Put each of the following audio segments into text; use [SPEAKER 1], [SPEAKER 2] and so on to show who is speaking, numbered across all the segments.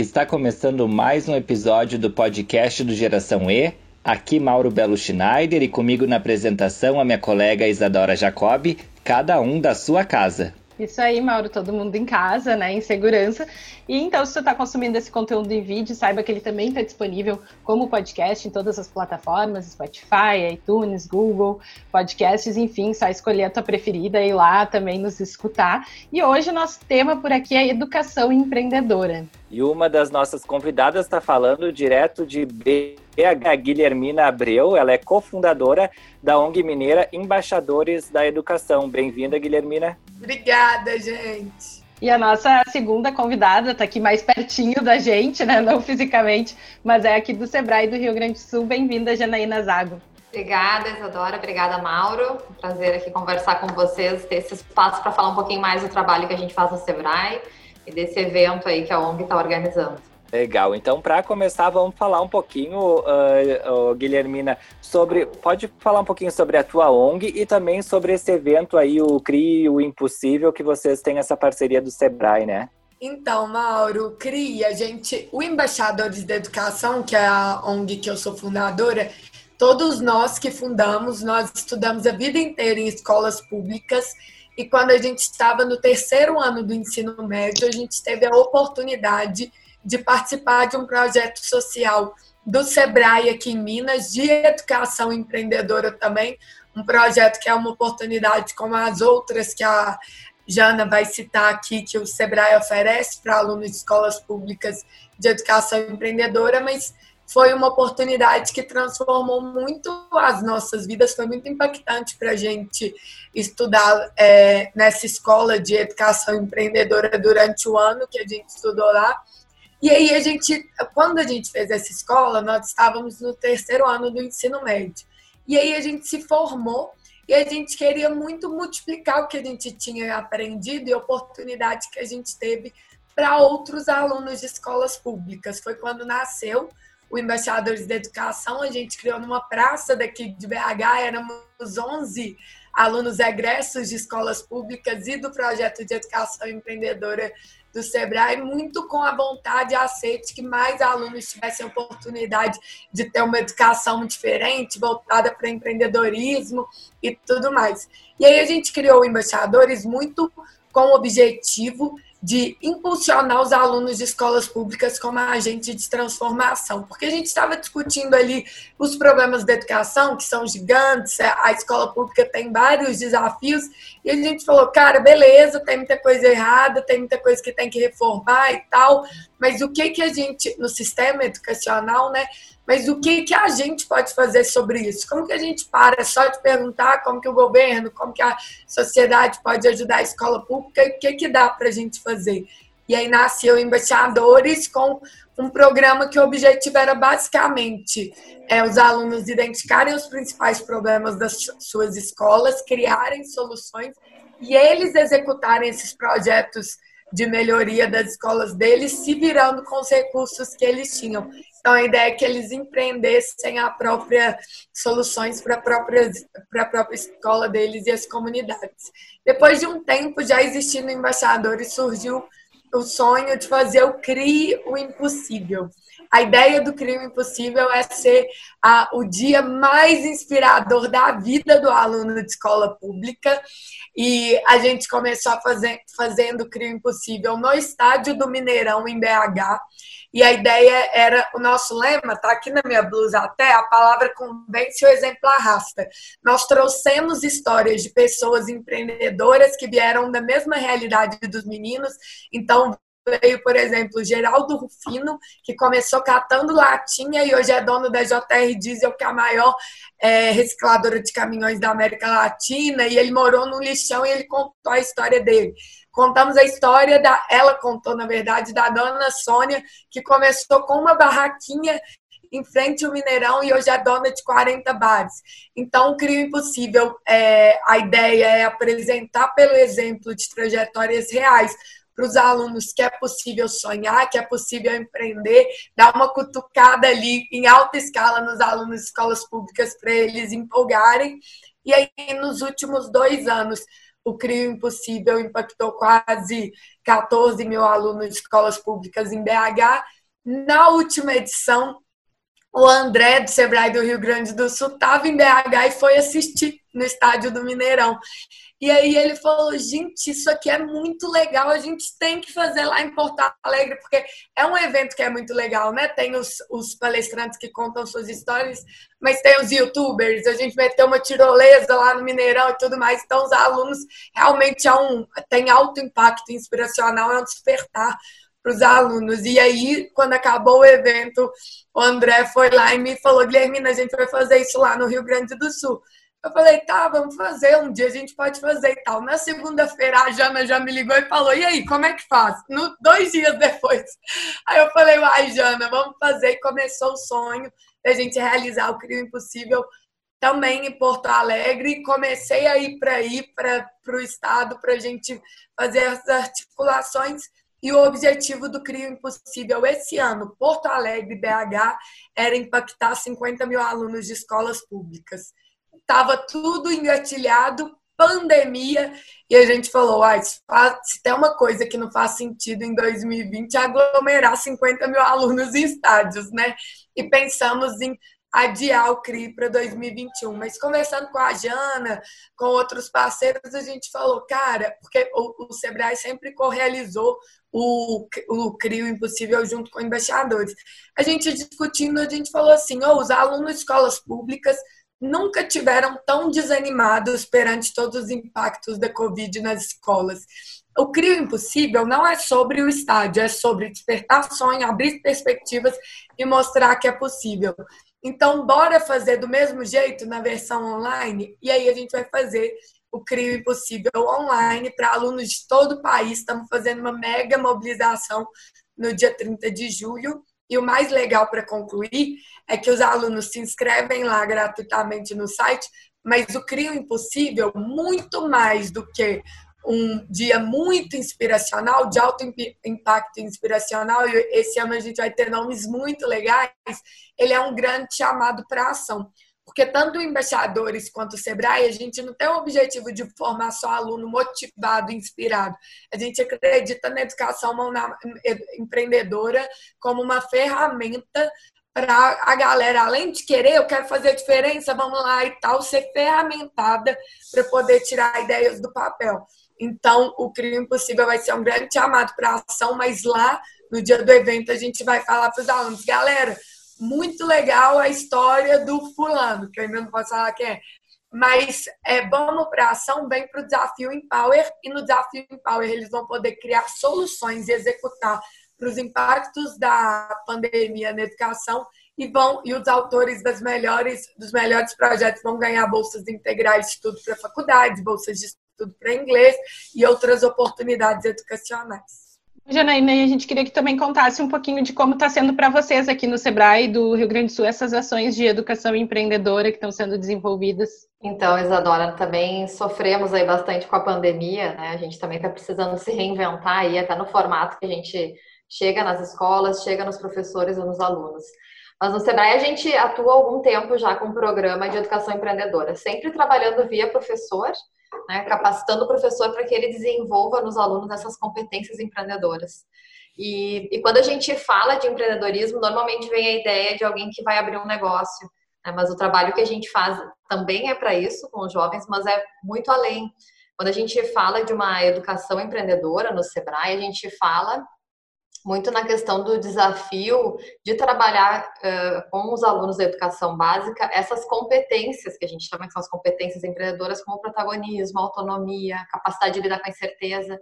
[SPEAKER 1] está começando mais um episódio do podcast do Geração E. Aqui Mauro Belo Schneider e comigo na apresentação a minha colega Isadora Jacobi, cada um da sua casa.
[SPEAKER 2] Isso aí, Mauro, todo mundo em casa, né, em segurança. E então, se você está consumindo esse conteúdo em vídeo, saiba que ele também está disponível como podcast em todas as plataformas, Spotify, iTunes, Google, podcasts, enfim, só escolher a tua preferida e ir lá também nos escutar. E hoje o nosso tema por aqui é educação empreendedora.
[SPEAKER 1] E uma das nossas convidadas está falando direto de BH, Guilhermina Abreu. Ela é cofundadora da ONG Mineira Embaixadores da Educação. Bem-vinda, Guilhermina.
[SPEAKER 3] Obrigada, gente.
[SPEAKER 2] E a nossa segunda convidada está aqui mais pertinho da gente, né? Não fisicamente, mas é aqui do Sebrae do Rio Grande do Sul. Bem-vinda, Janaína Zago.
[SPEAKER 4] Obrigada, Isadora. Obrigada, Mauro. Prazer aqui conversar com vocês, ter esse espaço para falar um pouquinho mais do trabalho que a gente faz no Sebrae e desse evento aí que a ONG está organizando.
[SPEAKER 1] Legal. Então, para começar, vamos falar um pouquinho, uh, uh, Guilhermina, sobre. Pode falar um pouquinho sobre a tua ONG e também sobre esse evento aí, o CRI, o Impossível, que vocês têm essa parceria do Sebrae, né?
[SPEAKER 3] Então, Mauro, CRI, a gente, o Embaixadores da Educação, que é a ONG que eu sou fundadora, todos nós que fundamos, nós estudamos a vida inteira em escolas públicas e quando a gente estava no terceiro ano do ensino médio, a gente teve a oportunidade de participar de um projeto social do Sebrae aqui em Minas, de educação empreendedora também, um projeto que é uma oportunidade como as outras que a Jana vai citar aqui, que o Sebrae oferece para alunos de escolas públicas de educação empreendedora, mas foi uma oportunidade que transformou muito as nossas vidas, foi muito impactante para a gente estudar é, nessa escola de educação empreendedora durante o ano que a gente estudou lá. E aí a gente, quando a gente fez essa escola, nós estávamos no terceiro ano do ensino médio. E aí a gente se formou e a gente queria muito multiplicar o que a gente tinha aprendido e a oportunidade que a gente teve para outros alunos de escolas públicas. Foi quando nasceu o Embaixadores da Educação, a gente criou numa praça daqui de BH, éramos 11 alunos egressos de escolas públicas e do projeto de educação empreendedora do Sebrae, muito com a vontade e aceite que mais alunos tivessem oportunidade de ter uma educação diferente, voltada para empreendedorismo e tudo mais. E aí a gente criou o Embaixadores muito com o objetivo de impulsionar os alunos de escolas públicas como agente de transformação, porque a gente estava discutindo ali os problemas da educação, que são gigantes, a escola pública tem vários desafios, e a gente falou, cara, beleza, tem muita coisa errada, tem muita coisa que tem que reformar e tal, mas o que que a gente, no sistema educacional, né, mas o que, que a gente pode fazer sobre isso? Como que a gente para só de perguntar como que o governo, como que a sociedade pode ajudar a escola pública e o que, que dá para a gente fazer? E aí nasceu Embaixadores com um programa que o objetivo era basicamente é, os alunos identificarem os principais problemas das suas escolas, criarem soluções e eles executarem esses projetos de melhoria das escolas deles, se virando com os recursos que eles tinham. Então, a ideia é que eles empreendessem a própria soluções para a própria, para a própria escola deles e as comunidades. Depois de um tempo já existindo embaixadores, surgiu o sonho de fazer o CRI o Impossível. A ideia do CRI o Impossível é ser a, o dia mais inspirador da vida do aluno de escola pública. E a gente começou a fazer, fazendo o CRI o Impossível no estádio do Mineirão, em BH. E a ideia era, o nosso lema, tá aqui na minha blusa até, a palavra convence o exemplo arrasta. Nós trouxemos histórias de pessoas empreendedoras que vieram da mesma realidade dos meninos, então veio, por exemplo, Geraldo Rufino, que começou catando latinha e hoje é dono da JR Diesel, que é a maior é, recicladora de caminhões da América Latina, e ele morou no lixão e ele contou a história dele. Contamos a história da. Ela contou, na verdade, da dona Sônia, que começou com uma barraquinha em frente ao Mineirão e hoje é dona de 40 bares. Então, o Crio Impossível, é, a ideia é apresentar pelo exemplo de trajetórias reais para os alunos que é possível sonhar, que é possível empreender, dar uma cutucada ali em alta escala nos alunos de escolas públicas para eles empolgarem. E aí, nos últimos dois anos, o Crio Impossível impactou quase 14 mil alunos de escolas públicas em BH. Na última edição, o André do Sebrae do Rio Grande do Sul estava em BH e foi assistir no estádio do Mineirão. E aí ele falou: gente, isso aqui é muito legal, a gente tem que fazer lá em Porto Alegre, porque é um evento que é muito legal, né? Tem os, os palestrantes que contam suas histórias, mas tem os youtubers, a gente meteu uma tirolesa lá no Mineirão e tudo mais. Então, os alunos realmente é um, tem alto impacto inspiracional, é um despertar para os alunos. E aí, quando acabou o evento, o André foi lá e me falou: Guilherme, a gente vai fazer isso lá no Rio Grande do Sul. Eu falei, tá, vamos fazer, um dia a gente pode fazer e tal. Na segunda-feira, a Jana já me ligou e falou, e aí, como é que faz? No, dois dias depois. Aí eu falei, uai, Jana, vamos fazer. E começou o sonho da gente realizar o Crio Impossível também em Porto Alegre. Comecei a ir para ir para o estado para a gente fazer as articulações. E o objetivo do Crio Impossível esse ano, Porto Alegre, BH, era impactar 50 mil alunos de escolas públicas estava tudo engatilhado, pandemia, e a gente falou, ah, se tem uma coisa que não faz sentido em 2020 é aglomerar 50 mil alunos em estádios, né? E pensamos em adiar o CRI para 2021. Mas conversando com a Jana, com outros parceiros, a gente falou, cara, porque o, o Sebrae sempre correalizou o, o CRI, o Impossível, junto com embaixadores. A gente discutindo, a gente falou assim, oh, os alunos de escolas públicas nunca tiveram tão desanimados perante todos os impactos da Covid nas escolas. O Crio Impossível não é sobre o estádio, é sobre despertar sonho, abrir perspectivas e mostrar que é possível. Então, bora fazer do mesmo jeito na versão online? E aí a gente vai fazer o Crio Impossível online para alunos de todo o país. Estamos fazendo uma mega mobilização no dia 30 de julho. E o mais legal para concluir é que os alunos se inscrevem lá gratuitamente no site, mas o Crio Impossível, muito mais do que um dia muito inspiracional, de alto impacto inspiracional, e esse ano a gente vai ter nomes muito legais, ele é um grande chamado para ação. Porque tanto embaixadores quanto o Sebrae, a gente não tem o objetivo de formar só aluno motivado, inspirado. A gente acredita na educação empreendedora como uma ferramenta para a galera, além de querer, eu quero fazer diferença, vamos lá e tal, ser ferramentada para poder tirar ideias do papel. Então, o Crime Impossível vai ser um grande chamado para ação, mas lá, no dia do evento, a gente vai falar para os alunos, galera, muito legal a história do fulano, que eu ainda não posso falar quem é. Mas é, vamos para ação, vem para o desafio Empower, e no desafio Empower eles vão poder criar soluções e executar para os impactos da pandemia na educação e vão e os autores das melhores dos melhores projetos vão ganhar bolsas integrais de estudo para faculdades, bolsas de estudo para inglês e outras oportunidades educacionais.
[SPEAKER 2] Janaína, a gente queria que também contasse um pouquinho de como está sendo para vocês aqui no Sebrae do Rio Grande do Sul essas ações de educação empreendedora que estão sendo desenvolvidas.
[SPEAKER 4] Então, Isadora, também sofremos aí bastante com a pandemia, né? A gente também está precisando se reinventar aí, até no formato que a gente chega nas escolas, chega nos professores e nos alunos. Mas no Sebrae a gente atua algum tempo já com um programa de educação empreendedora, sempre trabalhando via professor, né, capacitando o professor para que ele desenvolva nos alunos essas competências empreendedoras. E, e, quando a gente fala de empreendedorismo, normalmente vem a ideia de alguém que vai abrir um negócio, né, mas o trabalho que a gente faz também é para isso com os jovens, mas é muito além. Quando a gente fala de uma educação empreendedora no Sebrae, a gente fala muito na questão do desafio de trabalhar uh, com os alunos da educação básica essas competências que a gente chama que são as competências empreendedoras, como protagonismo, autonomia, capacidade de lidar com a incerteza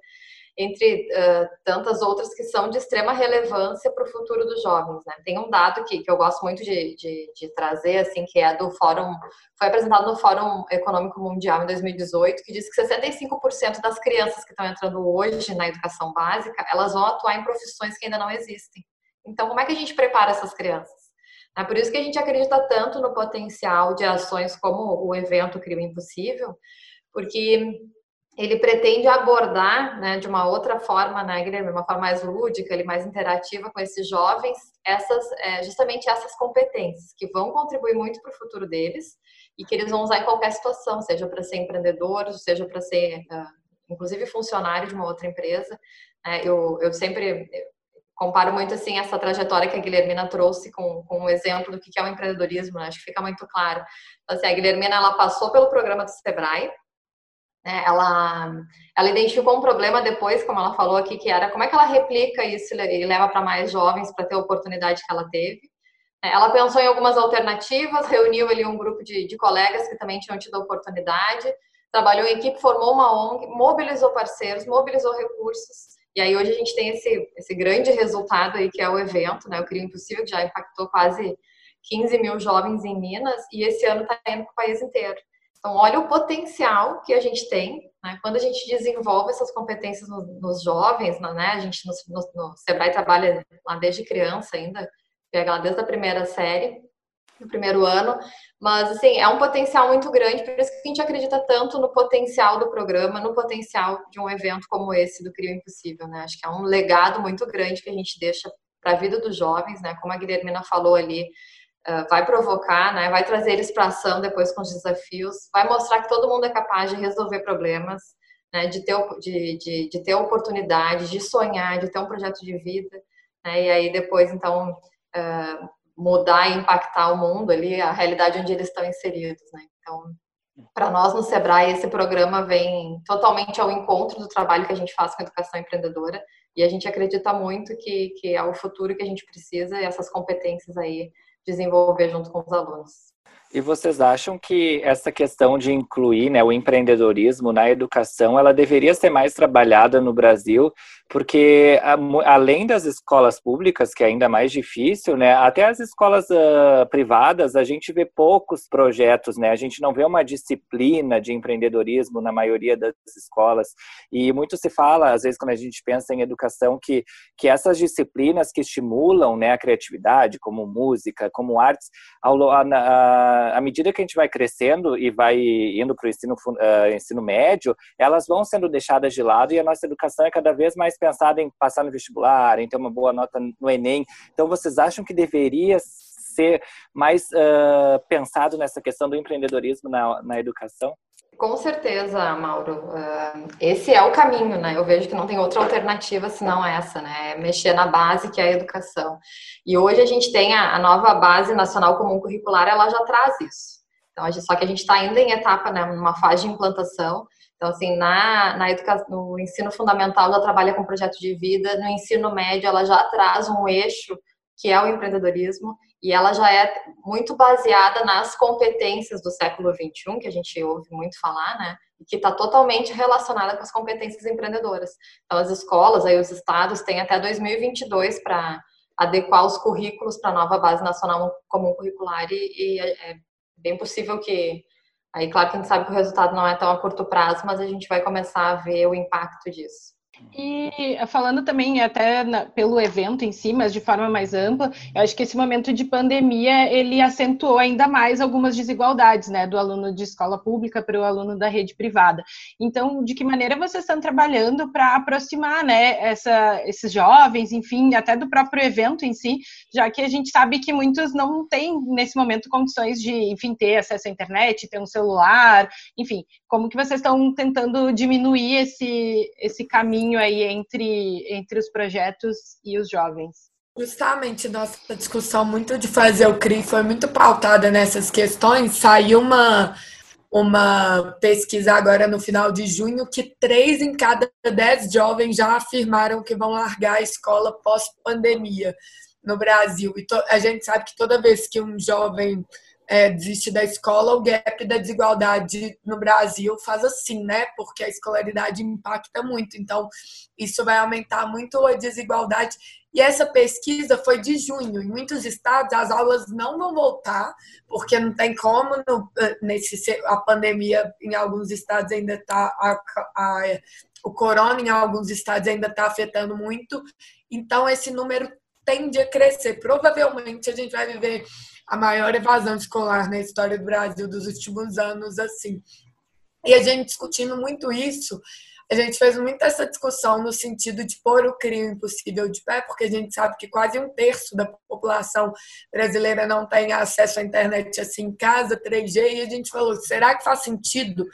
[SPEAKER 4] entre uh, tantas outras que são de extrema relevância para o futuro dos jovens. Né? Tem um dado que, que eu gosto muito de, de, de, trazer, assim, que é do Fórum, foi apresentado no Fórum Econômico Mundial em 2018, que diz que 65% das crianças que estão entrando hoje na educação básica, elas vão atuar em profissões que ainda não existem. Então, como é que a gente prepara essas crianças? É por isso que a gente acredita tanto no potencial de ações como o evento Crime Impossível, porque ele pretende abordar né, de uma outra forma, né, Guilherme, uma forma mais lúdica, ele mais interativa com esses jovens, essas, é, justamente essas competências que vão contribuir muito para o futuro deles e que eles vão usar em qualquer situação, seja para ser empreendedores, seja para ser uh, inclusive funcionário de uma outra empresa. Né? Eu, eu sempre comparo muito assim essa trajetória que a Guilhermina trouxe com, com um exemplo do que é o empreendedorismo, né? acho que fica muito claro. Então, assim, a Guilhermina ela passou pelo programa do Sebrae, né? ela, ela identificou um problema depois, como ela falou aqui, que era como é que ela replica isso e leva para mais jovens para ter a oportunidade que ela teve. Né? Ela pensou em algumas alternativas, reuniu ali um grupo de, de colegas que também tinham tido a oportunidade, trabalhou em equipe, formou uma ONG, mobilizou parceiros, mobilizou recursos, e aí hoje a gente tem esse, esse grande resultado aí que é o evento, né? O Cria Impossível, que já impactou quase 15 mil jovens em Minas, e esse ano está indo para o país inteiro. Então, olha o potencial que a gente tem, né? Quando a gente desenvolve essas competências nos, jovens, né? A gente no, no, no Sebrae trabalha lá desde criança ainda, pega lá desde a primeira série, no primeiro ano, mas assim, é um potencial muito grande, por isso que a gente acredita tanto no potencial do programa, no potencial de um evento como esse do Crio Impossível, né? Acho que é um legado muito grande que a gente deixa para a vida dos jovens, né? Como a Guilhermina falou ali, vai provocar, né? Vai trazer eles para ação depois com os desafios, vai mostrar que todo mundo é capaz de resolver problemas, né? De ter, de, de, de ter oportunidade, de sonhar, de ter um projeto de vida, né? E aí depois, então, uh, mudar e impactar o mundo ali, a realidade onde eles estão inseridos, né? Então, para nós no Sebrae, esse programa vem totalmente ao encontro do trabalho que a gente faz com a educação empreendedora e a gente acredita muito que, que é o futuro que a gente precisa e essas competências aí desenvolver junto com os alunos.
[SPEAKER 1] E vocês acham que essa questão de incluir né, o empreendedorismo na educação, ela deveria ser mais trabalhada no Brasil porque além das escolas públicas, que é ainda mais difícil, né, até as escolas uh, privadas, a gente vê poucos projetos, né, a gente não vê uma disciplina de empreendedorismo na maioria das escolas, e muito se fala, às vezes, quando a gente pensa em educação, que, que essas disciplinas que estimulam, né, a criatividade, como música, como artes, ao, a, a, à medida que a gente vai crescendo e vai indo para o ensino, uh, ensino médio, elas vão sendo deixadas de lado e a nossa educação é cada vez mais pensado em passar no vestibular, em ter uma boa nota no Enem. Então, vocês acham que deveria ser mais uh, pensado nessa questão do empreendedorismo na, na educação?
[SPEAKER 4] Com certeza, Mauro. Esse é o caminho, né? Eu vejo que não tem outra alternativa senão essa, né? É mexer na base que é a educação. E hoje a gente tem a, nova base nacional comum curricular, ela já traz isso. Então, só que a gente está ainda em etapa, né, numa fase de implantação. Então, assim, na, na educação, no ensino fundamental, ela trabalha com projeto de vida, no ensino médio, ela já traz um eixo que é o empreendedorismo, e ela já é muito baseada nas competências do século XXI, que a gente ouve muito falar, né? E que está totalmente relacionada com as competências empreendedoras. Então, as escolas, aí os estados, têm até 2022 para adequar os currículos para a nova base nacional comum curricular, e, e é, é bem possível que Aí, claro que a gente sabe que o resultado não é tão a curto prazo, mas a gente vai começar a ver o impacto disso.
[SPEAKER 2] E falando também até na, pelo evento em si, mas de forma mais ampla, eu acho que esse momento de pandemia ele acentuou ainda mais algumas desigualdades, né, do aluno de escola pública para o aluno da rede privada. Então, de que maneira vocês estão trabalhando para aproximar, né, essa, esses jovens, enfim, até do próprio evento em si, já que a gente sabe que muitos não têm nesse momento condições de, enfim, ter acesso à internet, ter um celular, enfim, como que vocês estão tentando diminuir esse esse caminho caminho aí entre, entre os projetos e os jovens?
[SPEAKER 3] Justamente, nossa discussão muito de fazer o CRI foi muito pautada nessas questões. Saiu uma, uma pesquisa agora no final de junho que três em cada dez jovens já afirmaram que vão largar a escola pós-pandemia no Brasil. E a gente sabe que toda vez que um jovem é, desiste da escola, o gap da desigualdade no Brasil faz assim, né? Porque a escolaridade impacta muito. Então, isso vai aumentar muito a desigualdade. E essa pesquisa foi de junho. Em muitos estados, as aulas não vão voltar, porque não tem como, no, nesse, a pandemia em alguns estados ainda está. o corona em alguns estados ainda está afetando muito. Então, esse número tende a crescer. Provavelmente a gente vai viver a maior evasão escolar na história do Brasil dos últimos anos, assim. E a gente discutindo muito isso, a gente fez muito essa discussão no sentido de pôr o crime impossível de pé, porque a gente sabe que quase um terço da população brasileira não tem acesso à internet assim em casa, 3G, e a gente falou, será que faz sentido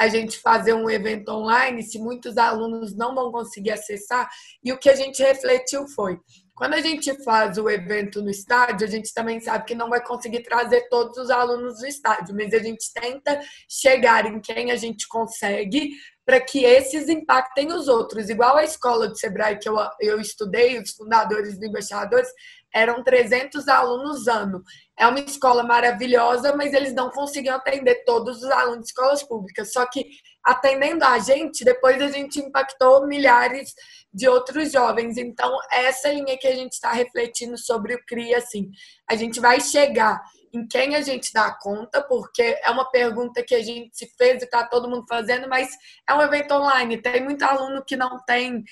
[SPEAKER 3] a gente fazer um evento online se muitos alunos não vão conseguir acessar. E o que a gente refletiu foi: quando a gente faz o evento no estádio, a gente também sabe que não vai conseguir trazer todos os alunos do estádio, mas a gente tenta chegar em quem a gente consegue para que esses impactem os outros. Igual a escola do Sebrae que eu, eu estudei, os fundadores e embaixadores, eram 300 alunos ano. É uma escola maravilhosa, mas eles não conseguiam atender todos os alunos de escolas públicas. Só que atendendo a gente, depois a gente impactou milhares de outros jovens. Então, essa linha que a gente está refletindo sobre o CRI, assim, a gente vai chegar em quem a gente dá conta, porque é uma pergunta que a gente se fez e está todo mundo fazendo, mas é um evento online. Tem muito aluno que não tem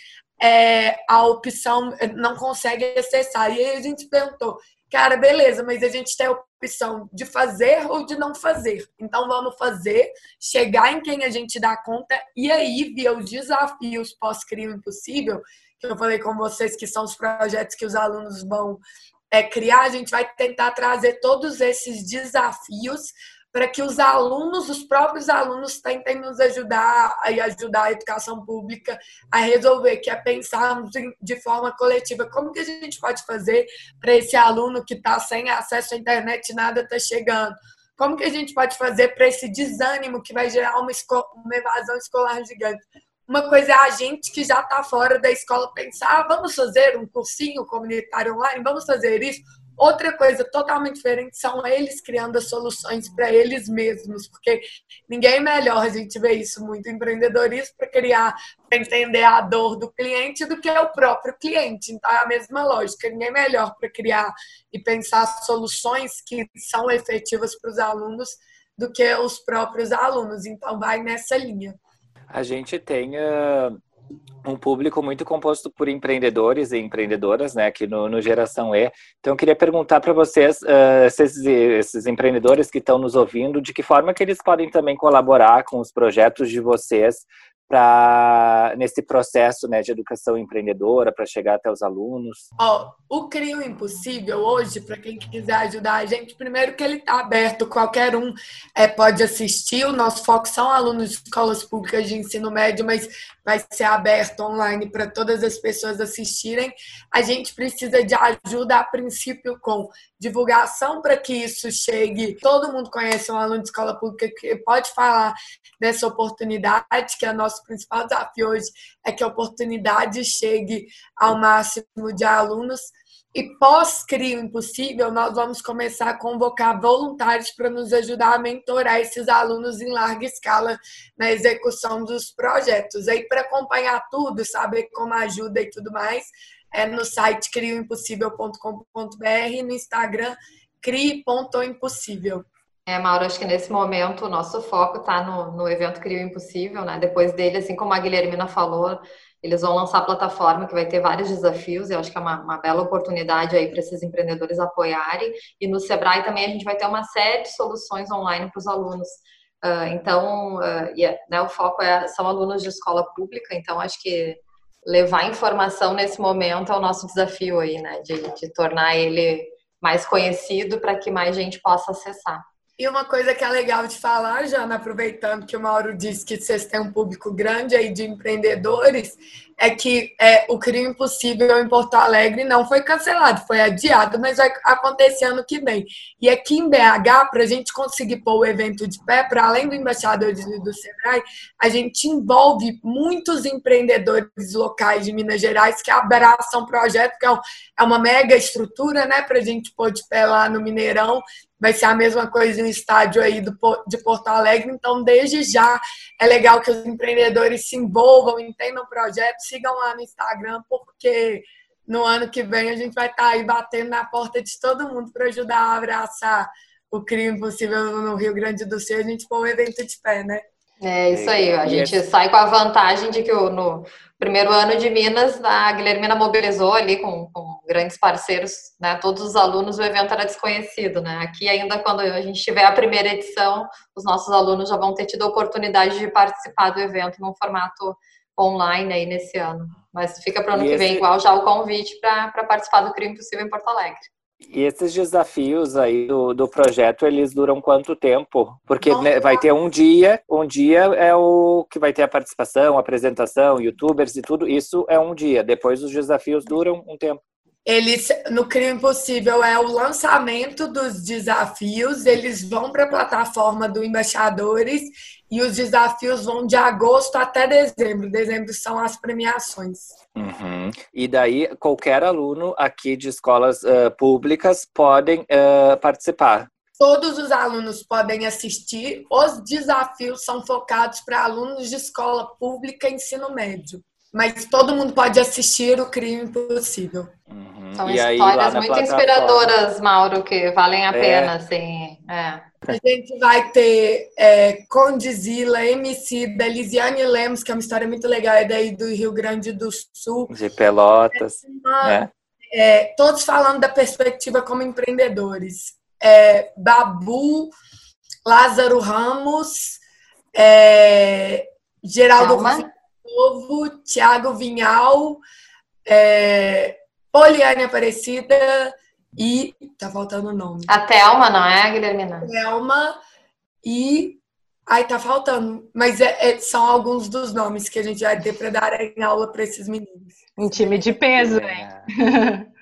[SPEAKER 3] é, a opção, não consegue acessar. E aí a gente perguntou, cara, beleza, mas a gente tem a opção de fazer ou de não fazer. Então vamos fazer, chegar em quem a gente dá conta e aí ver os desafios pós-crio impossível, que eu falei com vocês que são os projetos que os alunos vão é, criar, a gente vai tentar trazer todos esses desafios para que os alunos, os próprios alunos, tentem nos ajudar e ajudar a educação pública a resolver, que é pensarmos de forma coletiva como que a gente pode fazer para esse aluno que está sem acesso à internet nada está chegando. Como que a gente pode fazer para esse desânimo que vai gerar uma, uma evasão escolar gigante? Uma coisa é a gente que já está fora da escola pensar, ah, vamos fazer um cursinho comunitário online, vamos fazer isso. Outra coisa totalmente diferente são eles criando as soluções para eles mesmos, porque ninguém é melhor, a gente vê isso muito empreendedorismo para criar, para entender a dor do cliente do que o próprio cliente. Então é a mesma lógica, ninguém é melhor para criar e pensar soluções que são efetivas para os alunos do que os próprios alunos. Então vai nessa linha.
[SPEAKER 1] A gente tem uh um público muito composto por empreendedores e empreendedoras, né, aqui no, no Geração E. Então, eu queria perguntar para vocês, uh, esses, esses empreendedores que estão nos ouvindo, de que forma que eles podem também colaborar com os projetos de vocês para nesse processo né, de educação empreendedora para chegar até os alunos?
[SPEAKER 3] Ó, o Crio Impossível hoje, para quem quiser ajudar a gente, primeiro que ele está aberto, qualquer um é, pode assistir. O nosso foco são alunos de escolas públicas de ensino médio, mas vai ser aberto online para todas as pessoas assistirem. A gente precisa de ajuda a princípio com divulgação para que isso chegue. Todo mundo conhece um aluno de escola pública que pode falar dessa oportunidade, que é o nosso principal desafio hoje, é que a oportunidade chegue ao máximo de alunos. E pós-Crio Impossível, nós vamos começar a convocar voluntários para nos ajudar a mentorar esses alunos em larga escala na execução dos projetos. Aí, para acompanhar tudo, saber como ajuda e tudo mais, é no site crioimpossível.com.br, no Instagram crie.impossível.
[SPEAKER 4] É, Mauro, acho que nesse momento o nosso foco está no, no evento Crio Impossível, né? Depois dele, assim como a Guilhermina falou, eles vão lançar a plataforma que vai ter vários desafios. Eu acho que é uma, uma bela oportunidade aí para esses empreendedores apoiarem. E no Sebrae também a gente vai ter uma série de soluções online para os alunos. Uh, então, uh, yeah, né, o foco é, são alunos de escola pública, então acho que levar informação nesse momento é o nosso desafio aí, né? De, de tornar ele mais conhecido para que mais gente possa acessar.
[SPEAKER 3] E uma coisa que é legal de falar, Jana, aproveitando que o Mauro disse que vocês têm um público grande aí de empreendedores, é que é, o Crime Impossível em Porto Alegre não foi cancelado, foi adiado, mas vai acontecer ano que vem. E aqui em BH, para a gente conseguir pôr o evento de pé, para além do embaixador do Sebrae, a gente envolve muitos empreendedores locais de Minas Gerais que abraçam o projeto, que é, é uma mega estrutura, né, para a gente pôr de pé lá no Mineirão vai ser a mesma coisa no estádio aí do, de Porto Alegre. Então, desde já, é legal que os empreendedores se envolvam, entendam o projeto, sigam lá no Instagram, porque no ano que vem a gente vai estar tá aí batendo na porta de todo mundo para ajudar a abraçar o crime possível no Rio Grande do Sul. A gente põe um evento de pé, né?
[SPEAKER 4] É isso aí, a gente sai com a vantagem de que no primeiro ano de Minas, a Guilhermina mobilizou ali com, com, grandes parceiros, né? Todos os alunos, o evento era desconhecido, né? Aqui ainda quando a gente tiver a primeira edição, os nossos alunos já vão ter tido a oportunidade de participar do evento num formato online aí nesse ano. Mas fica para o ano e que esse... vem igual já o convite para participar do Crime Possível em Porto Alegre.
[SPEAKER 1] E esses desafios aí do, do projeto, eles duram quanto tempo? Porque né, vai ter um dia, um dia é o que vai ter a participação, a apresentação, youtubers e tudo, isso é um dia. Depois os desafios duram um tempo.
[SPEAKER 3] Eles, no Crime Impossível, é o lançamento dos desafios, eles vão para a plataforma do Embaixadores e os desafios vão de agosto até dezembro. Dezembro são as premiações.
[SPEAKER 1] Uhum. E daí qualquer aluno aqui de escolas uh, públicas podem uh, participar.
[SPEAKER 3] Todos os alunos podem assistir. Os desafios são focados para alunos de escola pública ensino médio. Mas todo mundo pode assistir o Crime Impossível.
[SPEAKER 4] Uhum. São e histórias aí, muito inspiradoras, Mauro, que valem a é. pena, assim. É.
[SPEAKER 3] A gente vai ter é, Condizila, MC da Lisiane Lemos, que é uma história muito legal, é daí do Rio Grande do Sul.
[SPEAKER 1] De Pelotas. É uma, né?
[SPEAKER 3] é, todos falando da perspectiva como empreendedores. É, Babu, Lázaro Ramos, é, Geraldo Novo, Tiago Vinhal, é, Poliane Aparecida e. Tá faltando o nome.
[SPEAKER 4] A Thelma, não é, Guilhermina?
[SPEAKER 3] Thelma e. Ai, tá faltando. Mas é, é, são alguns dos nomes que a gente vai ter para dar em aula para esses meninos.
[SPEAKER 2] Um time de peso, né?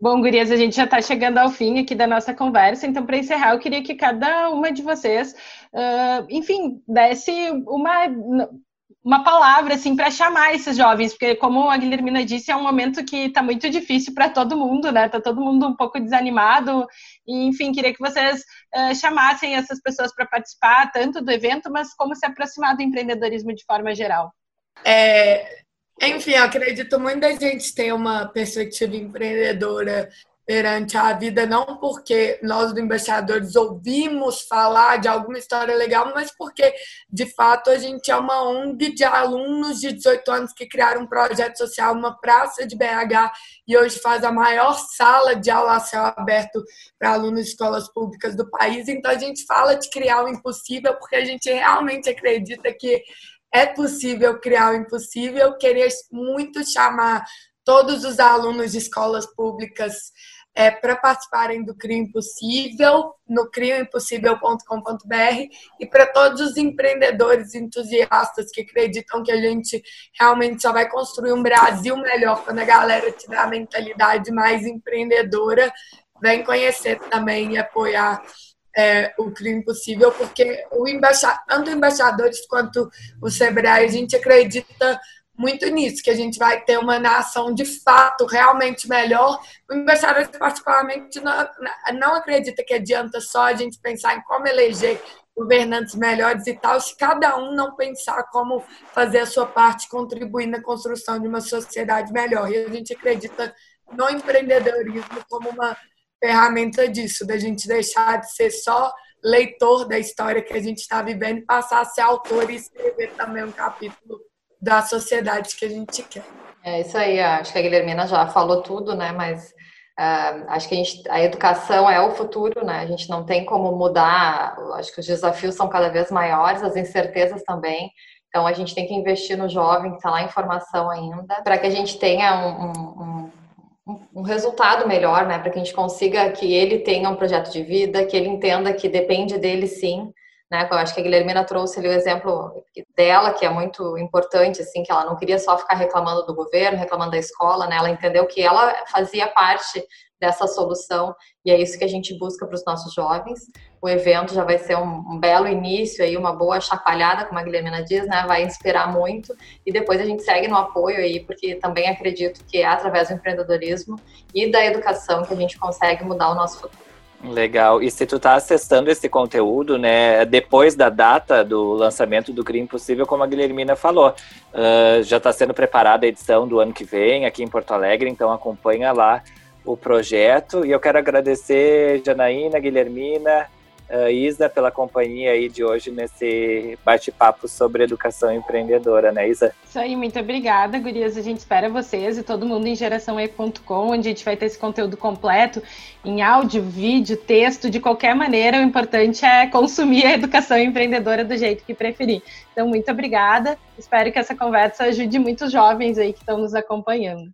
[SPEAKER 2] Bom, gurias, a gente já está chegando ao fim aqui da nossa conversa, então, para encerrar, eu queria que cada uma de vocês, uh, enfim, desse uma uma palavra assim para chamar esses jovens, porque como a Guilhermina disse, é um momento que está muito difícil para todo mundo, né? Tá todo mundo um pouco desanimado e, enfim, queria que vocês uh, chamassem essas pessoas para participar tanto do evento, mas como se aproximar do empreendedorismo de forma geral.
[SPEAKER 3] É, enfim, acredito muito gente tem uma perspectiva empreendedora perante a vida, não porque nós, do Embaixadores, ouvimos falar de alguma história legal, mas porque, de fato, a gente é uma ONG de alunos de 18 anos que criaram um projeto social, uma praça de BH, e hoje faz a maior sala de aula a céu aberto para alunos de escolas públicas do país. Então, a gente fala de criar o impossível porque a gente realmente acredita que é possível criar o impossível. Queria muito chamar todos os alunos de escolas públicas é, para participarem do Crio Impossível, no crioimpossível.com.br e para todos os empreendedores entusiastas que acreditam que a gente realmente só vai construir um Brasil melhor quando a galera tiver a mentalidade mais empreendedora, vem conhecer também e apoiar é, o Crime Impossível, porque o embaixador, tanto embaixadores quanto o Sebrae, a gente acredita muito nisso, que a gente vai ter uma nação de fato realmente melhor. O embaixador, particularmente, não, não acredita que adianta só a gente pensar em como eleger governantes melhores e tal, se cada um não pensar como fazer a sua parte, contribuir na construção de uma sociedade melhor. E a gente acredita no empreendedorismo como uma ferramenta disso, da gente deixar de ser só leitor da história que a gente está vivendo e passar a ser autor e escrever também um capítulo da sociedade que a gente quer.
[SPEAKER 4] É isso aí, acho que a Guilhermina já falou tudo, né? Mas uh, acho que a, gente, a, educação é o futuro, né? A gente não tem como mudar, acho que os desafios são cada vez maiores, as incertezas também. Então a gente tem que investir no jovem que está lá em formação ainda, para que a gente tenha um, um, um, um resultado melhor, né? Para que a gente consiga que ele tenha um projeto de vida, que ele entenda que depende dele sim né? Eu acho que a Guilhermina trouxe ali o exemplo dela, que é muito importante, assim, que ela não queria só ficar reclamando do governo, reclamando da escola, né? Ela entendeu que ela fazia parte dessa solução e é isso que a gente busca para os nossos jovens. O evento já vai ser um, um, belo início aí, uma boa chacoalhada, como a Guilhermina diz, né? Vai inspirar muito e depois a gente segue no apoio aí, porque também acredito que é através do empreendedorismo e da educação que a gente consegue mudar o nosso futuro.
[SPEAKER 1] Legal. E se tu tá acessando esse conteúdo, né, depois da data do lançamento do Crime Impossível, como a Guilhermina falou, uh, já está sendo preparada a edição do ano que vem aqui em Porto Alegre, então acompanha lá o projeto. E eu quero agradecer Janaína, Guilhermina, uh, Isa, pela companhia aí de hoje nesse bate-papo sobre educação empreendedora, né, Isa?
[SPEAKER 2] Isso aí, muito obrigada, gurias. A gente espera vocês e todo mundo em geraçãoe.com, onde a gente vai ter esse conteúdo completo em áudio, vídeo, texto, de qualquer maneira. O importante é consumir a educação empreendedora do jeito que preferir. Então, muito obrigada. Espero que essa conversa ajude muitos jovens aí que estão nos acompanhando.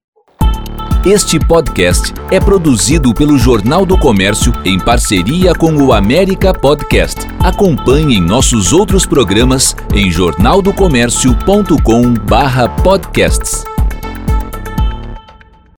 [SPEAKER 5] Este podcast é produzido pelo Jornal do Comércio em parceria com o América Podcast. Acompanhe nossos outros programas em jornaldocomércio.com/podcasts.